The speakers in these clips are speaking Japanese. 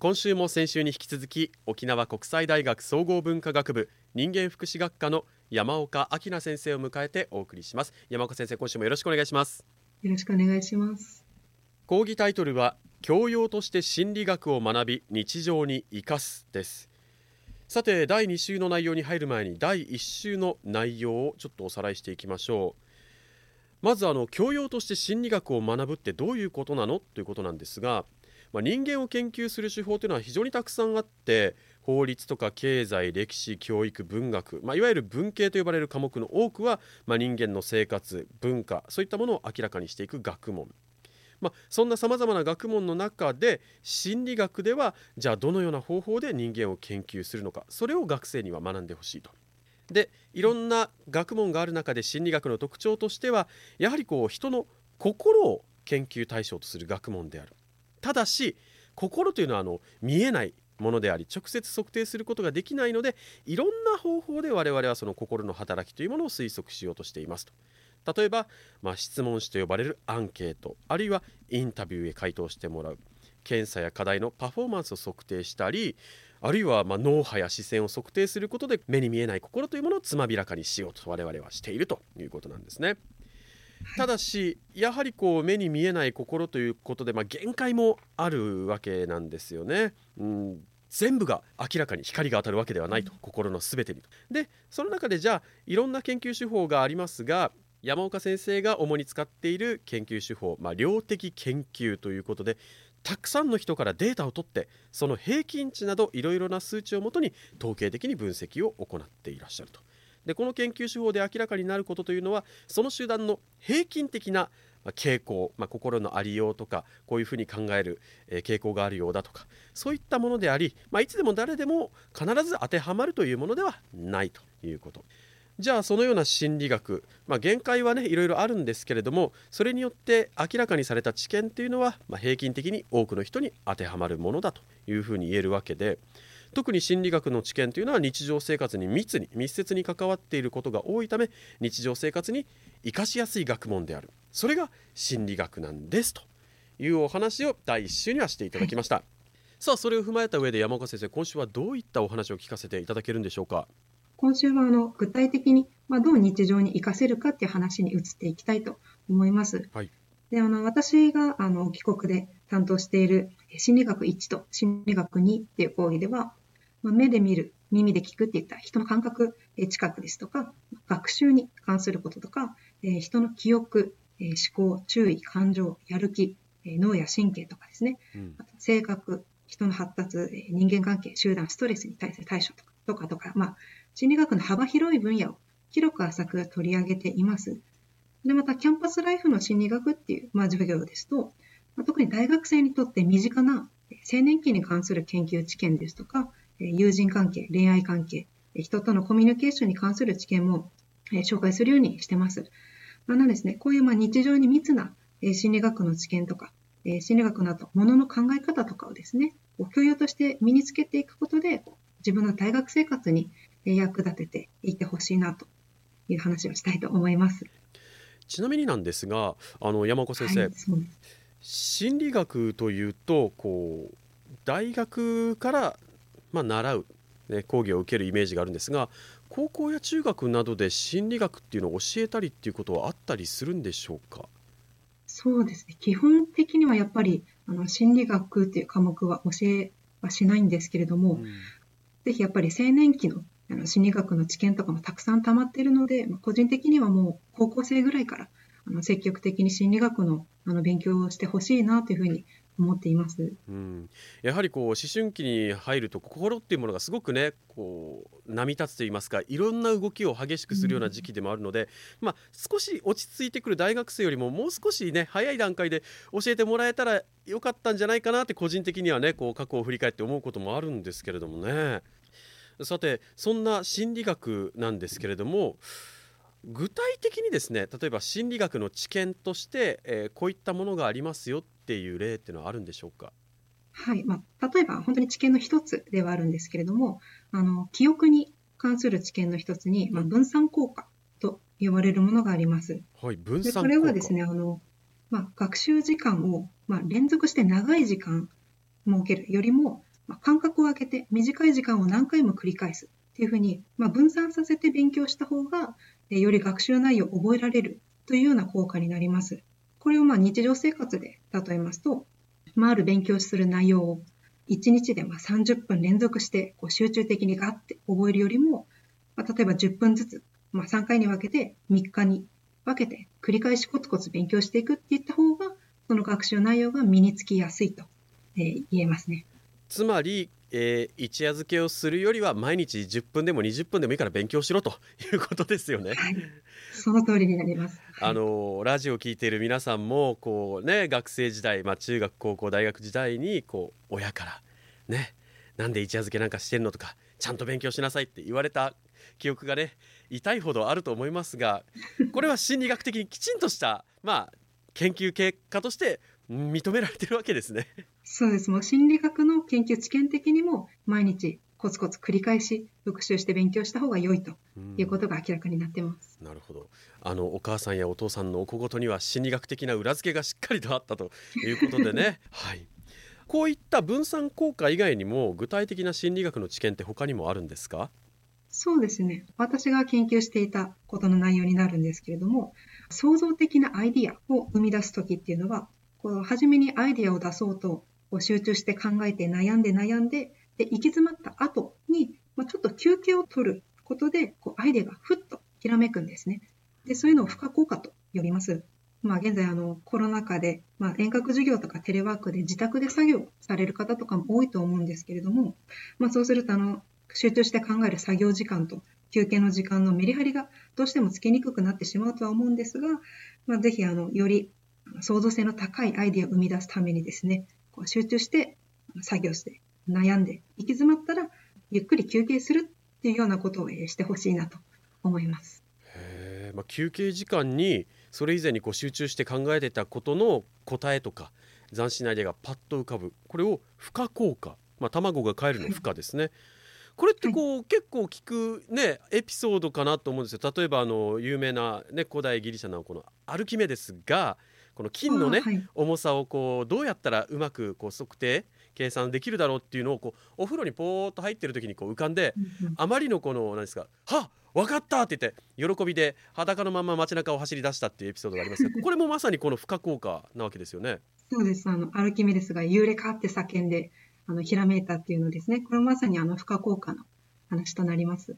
今週も先週に引き続き沖縄国際大学総合文化学部人間福祉学科の山岡明奈先生を迎えてお送りします。山岡先生今週もよろしくお願いします。よろしくお願いします。講義タイトルは教養として心理学を学び日常に生かすです。さて第2週の内容に入る前に第1週の内容をちょっとおさらいしていきましょう。まずあの教養として心理学を学ぶってどういうことなの？ということなんですがまあ、人間を研究する手法というのは非常にたくさんあって法律とか経済歴史教育文学、まあ、いわゆる文系と呼ばれる科目の多くは、まあ、人間の生活文化そういったものを明らかにしていく学問まあ、そんなさまざまな学問の中で心理学ではじゃあどのような方法で人間を研究するのかそれを学生には学んでほしいと。でいろんな学問がある中で心理学の特徴としてはやはりこう人の心を研究対象とする学問であるただし心というのはあの見えないものであり直接測定することができないのでいろんな方法で我々はその心の働きというものを推測しようとしていますと。例えば、まあ、質問紙と呼ばれるアンケートあるいはインタビューへ回答してもらう検査や課題のパフォーマンスを測定したりあるいはま脳波や視線を測定することで目に見えない心というものをつまびらかにしようと我々はしているということなんですね。ただしやはりこう目に見えない心ということで、まあ、限界もあるわけなんですよね。うん全部が明らかに光が当たるわけではないと、心の全てに。でその中でじゃあいろんな研究手法がありますが山岡先生が主に使っている研究手法、まあ、量的研究ということでたくさんの人からデータを取ってその平均値などいろいろな数値をもとに統計的に分析を行っていらっしゃると。でこの研究手法で明らかになることというのはその集団の平均的な傾向、まあ、心のありようとかこういうふうに考える、え傾向があるようだとかそういったものであり、まあ、いつでも誰でも必ず当てはまるというものではないということ。じゃあそのような心理学、まあ、限界はねいろいろあるんですけれどもそれによって明らかにされた知見というのは、まあ、平均的に多くの人に当てはまるものだというふうに言えるわけで特に心理学の知見というのは日常生活に密に密接に関わっていることが多いため日常生活に生かしやすい学問である。それが心理学なんですというお話を第1週にはしていただきました、はい、さあそれを踏まえた上で山岡先生今週はどういったお話を聞かせていただけるんでしょうか？今週はあの具体的に、まあ、どう日常に生かせるかっていう話に移っていきたいと思います。はい、であの私があの帰国で担当している心理学1と心理学2っていう講義では、まあ、目で見る、耳で聞くっていった人の感覚、え近くですとか、学習に関することとか、え人の記憶、え思考、注意、感情、やる気、え脳や神経とかですね、うん、あと性格、人の発達、え人間関係、集団、ストレスに対する対処とかとかとか、まあ、心理学の幅広い分野を広く浅く取り上げています。で、また、キャンパスライフの心理学っていう、まあ、授業ですと、まあ、特に大学生にとって身近な青年期に関する研究知見ですとか、友人関係、恋愛関係、人とのコミュニケーションに関する知見も紹介するようにしてます。まあ、なんですね、こういうまあ日常に密な心理学の知見とか、心理学など、ものの考え方とかをですね、教養として身につけていくことで、自分の大学生活に役立てていってほしいなという話をしたいと思います。ちなみになんですが、あの山岡先生、はい、心理学というとこう大学からまあ、習う、ね、講義を受けるイメージがあるんですが高校や中学などで心理学っていうのを教えたりっていうことはあったりするんでしょうか？そうですね。基本的にはやっぱりあの心理学っていう科目は教えはしないんですけれども、うん、ぜひやっぱり青年期のあの心理学の知見とかもたくさん溜まっているので、個人的にはもう高校生ぐらいからあの積極的に心理学のあの勉強をしてほしいなというふうに思っています、うん、やはりこう思春期に入ると心っていうものがすごくねこう波立つといいますかいろんな動きを激しくするような時期でもあるので、うん、まあ、少し落ち着いてくる大学生よりももう少しね早い段階で教えてもらえたらよかったんじゃないかなって個人的にはねこう過去を振り返って思うこともあるんですけれどもね。さてそんな心理学なんですけれども具体的にですね例えば心理学の知見として、えー、こういったものがありますよっていう例っていうのはあるんでしょうか？はいまあ、例えば本当に知見の一つではあるんですけれどもあの記憶に関する知見の一つに、まあ、分散効果と呼ばれるものがあります。はい、分散これはですねあの、まあ、学習時間を、まあ、連続して長い時間設けるよりも、まあ、間隔を空けて短い時間を何回も繰り返すっていうふうに、まあ、分散させて勉強した方がより学習内容を覚えられるというような効果になります。これをまあ日常生活で例えますと、まあ、ある勉強する内容を1日でまあ30分連続してこう集中的にガッて覚えるよりも、まあ、例えば10分ずつ、まあ、3回に分けて3日に分けて繰り返しコツコツ勉強していくっていった方がその学習内容が身につきやすいと、えー、言えますね。つまりえー、一夜漬けをするよりは毎日10分でも20分でもいいから勉強しろと いうことですよね。はい、その通りになります。あのラジオを聞いている皆さんもこうね学生時代、まあ、中学高校大学時代にこう親からねなんで一夜漬けなんかしてんのとかちゃんと勉強しなさいって言われた記憶がね痛いほどあると思いますが これは心理学的にきちんとしたまあ研究結果として認められてるわけですね。そうです。もう心理学の研究知見的にも毎日コツコツ繰り返し復習して勉強した方が良いということが明らかになってます。なるほど。あのお母さんやお父さんのお小言には心理学的な裏付けがしっかりとあったということでね。はい。こういった分散効果以外にも具体的な心理学の知見って他にもあるんですか？そうですね。私が研究していたことの内容になるんですけれども、創造的なアイディアを生み出す時っていうのは、こう初めにアイデアを出そうとこう集中して考えて悩んで悩んでで行き詰まった後に、まあ、ちょっと休憩を取ることでこうアイデアがふっとひらめくんですね。でそういうのを負荷効果と呼びます。まあ、現在あのコロナ禍で、まあ、遠隔授業とかテレワークで自宅で作業される方とかも多いと思うんですけれども、まあ、そうするとあの集中して考える作業時間と休憩の時間のメリハリがどうしてもつけにくくなってしまうとは思うんですが、まあ、ぜひあのより創造性の高いアイデアを生み出すためにですね、こう集中して作業して悩んで行き詰まったらゆっくり休憩するっていうようなことをしてほしいなと思います。へまあ、休憩時間にそれ以前にこう集中して考えてたことの答えとか斬新なアイデアがパッと浮かぶ。これを負荷効果、まあ、卵が帰るの負荷ですね。はいこれってこう、はい、結構聞くねエピソードかなと思うんですよ。例えばあの有名な、ね、古代ギリシャのこのアルキメデスがこの金のね、はい、重さをこうどうやったらうまくこう測定計算できるだろうっていうのをこうお風呂にポーっと入ってる時にこう浮かんで、うんうん、あまりのこの何ですか「は分かった!」って言って喜びで裸のまま街中を走り出したっていうエピソードがありますが これもまさにこの負荷効果なわけですよね。そうですあのアルキメデスが「ユーレカ」って叫んであのひらめいたっていうのですねこれまさにあの負荷効果の話となります。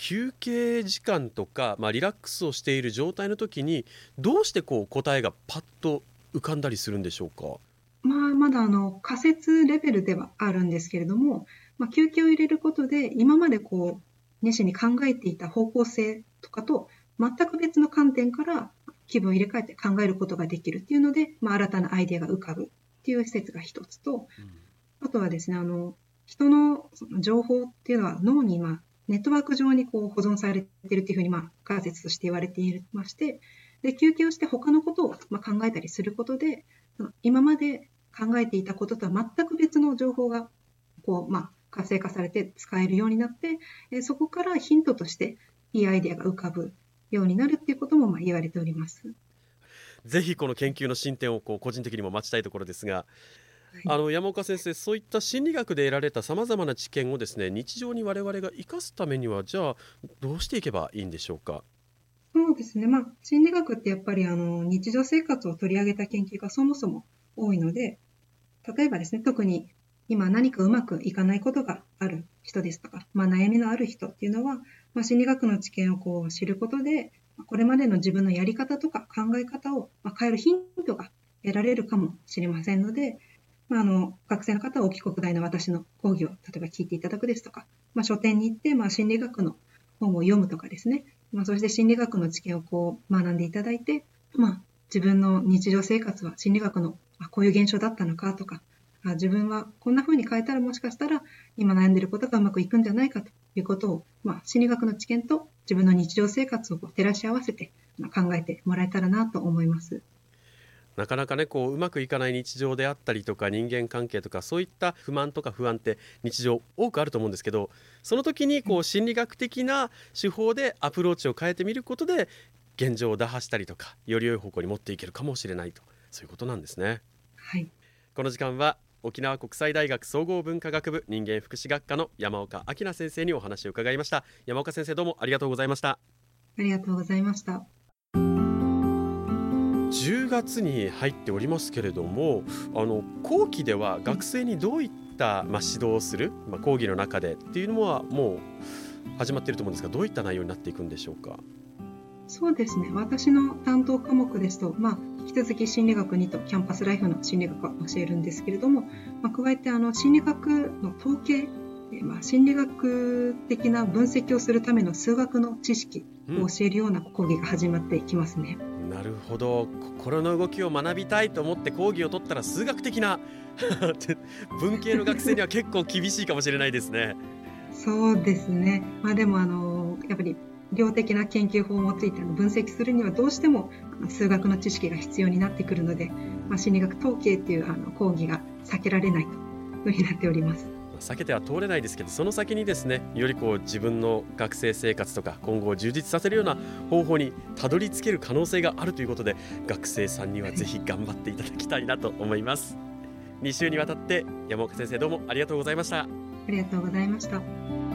休憩時間とか、まあ、リラックスをしている状態の時にどうしてこう答えがパッと浮かんだりするんでしょうか、まあ、まだあの仮説レベルではあるんですけれども、まあ、休憩を入れることで今までこう熱心に考えていた方向性とかと全く別の観点から気分を入れ替えて考えることができるっていうので、まあ、新たなアイデアが浮かぶっていう施設が一つと、うん、あとはですねあの人の情報っていうのは脳に今ネットワーク上にこう保存されているというふうに、まあ、仮説として言われていまして、で休憩をして他のことをま考えたりすることで、今まで考えていたこととは全く別の情報がこう、まあ、活性化されて使えるようになって、そこからヒントとしていいアイデアが浮かぶようになるっていうこともま言われております。ぜひこの研究の進展をこう個人的にも待ちたいところですが、あの山岡先生そういった心理学で得られたさまざまな知見をですね日常に我々が生かすためにはじゃあどうしていけばいいんでしょうか？そうですね、まあ、心理学ってやっぱりあの日常生活を取り上げた研究がそもそも多いので例えばですね特に今何かうまくいかないことがある人ですとか、まあ、悩みのある人っていうのは、まあ、心理学の知見をこう知ることで、これまでの自分のやり方とか考え方を変えるヒントが得られるかもしれませんので、まあ、あの学生の方は沖国大の私の講義を例えば聞いていただくですとか、まあ、書店に行って、まあ、心理学の本を読むとかですね、まあ、そして心理学の知見をこう学んでいただいて、まあ、自分の日常生活は心理学のあこういう現象だったのかとか、あ自分はこんな風に変えたらもしかしたら今悩んでることがうまくいくんじゃないかということを、まあ、心理学の知見と自分の日常生活を照らし合わせて考えてもらえたらなと思います。なかなかねこううまくいかない日常であったりとか人間関係とかそういった不満とか不安って日常多くあると思うんですけどその時にこう心理学的な手法でアプローチを変えてみることで現状を打破したりとかより良い方向に持っていけるかもしれないと。そういうことなんですね。はい、この時間は沖縄国際大学総合文化学部人間福祉学科の山岡明先生にお話を伺いました。山岡先生どうもありがとうございました。ありがとうございました。10月に入っておりますけれどもあの後期では学生にどういった、まあ、指導をする、まあ、講義の中でっていうのはもう始まっていると思うんですがどういった内容になっていくんでしょうか？そうですね私の担当科目ですと、まあ、引き続き心理学2とキャンパスライフの心理学を教えるんですけれども、まあ、加えてあの心理学の統計まあ、心理学的な分析をするための数学の知識を教えるような講義が始まっていきますね。うん、なるほど心の動きを学びたいと思って講義を取ったら数学的な 文系の学生には結構厳しいかもしれないですね。そうですね、まあ、でもあのやっぱり量的な研究法を用いて分析するにはどうしても数学の知識が必要になってくるので、まあ、心理学統計っていうあの講義が避けられないというふうになっております。避けては通れないですけどその先にですねよりこう自分の学生生活とか今後を充実させるような方法にたどり着ける可能性があるということで学生さんにはぜひ頑張っていただきたいなと思います。2週にわたって山岡先生どうもありがとうございました。ありがとうございました。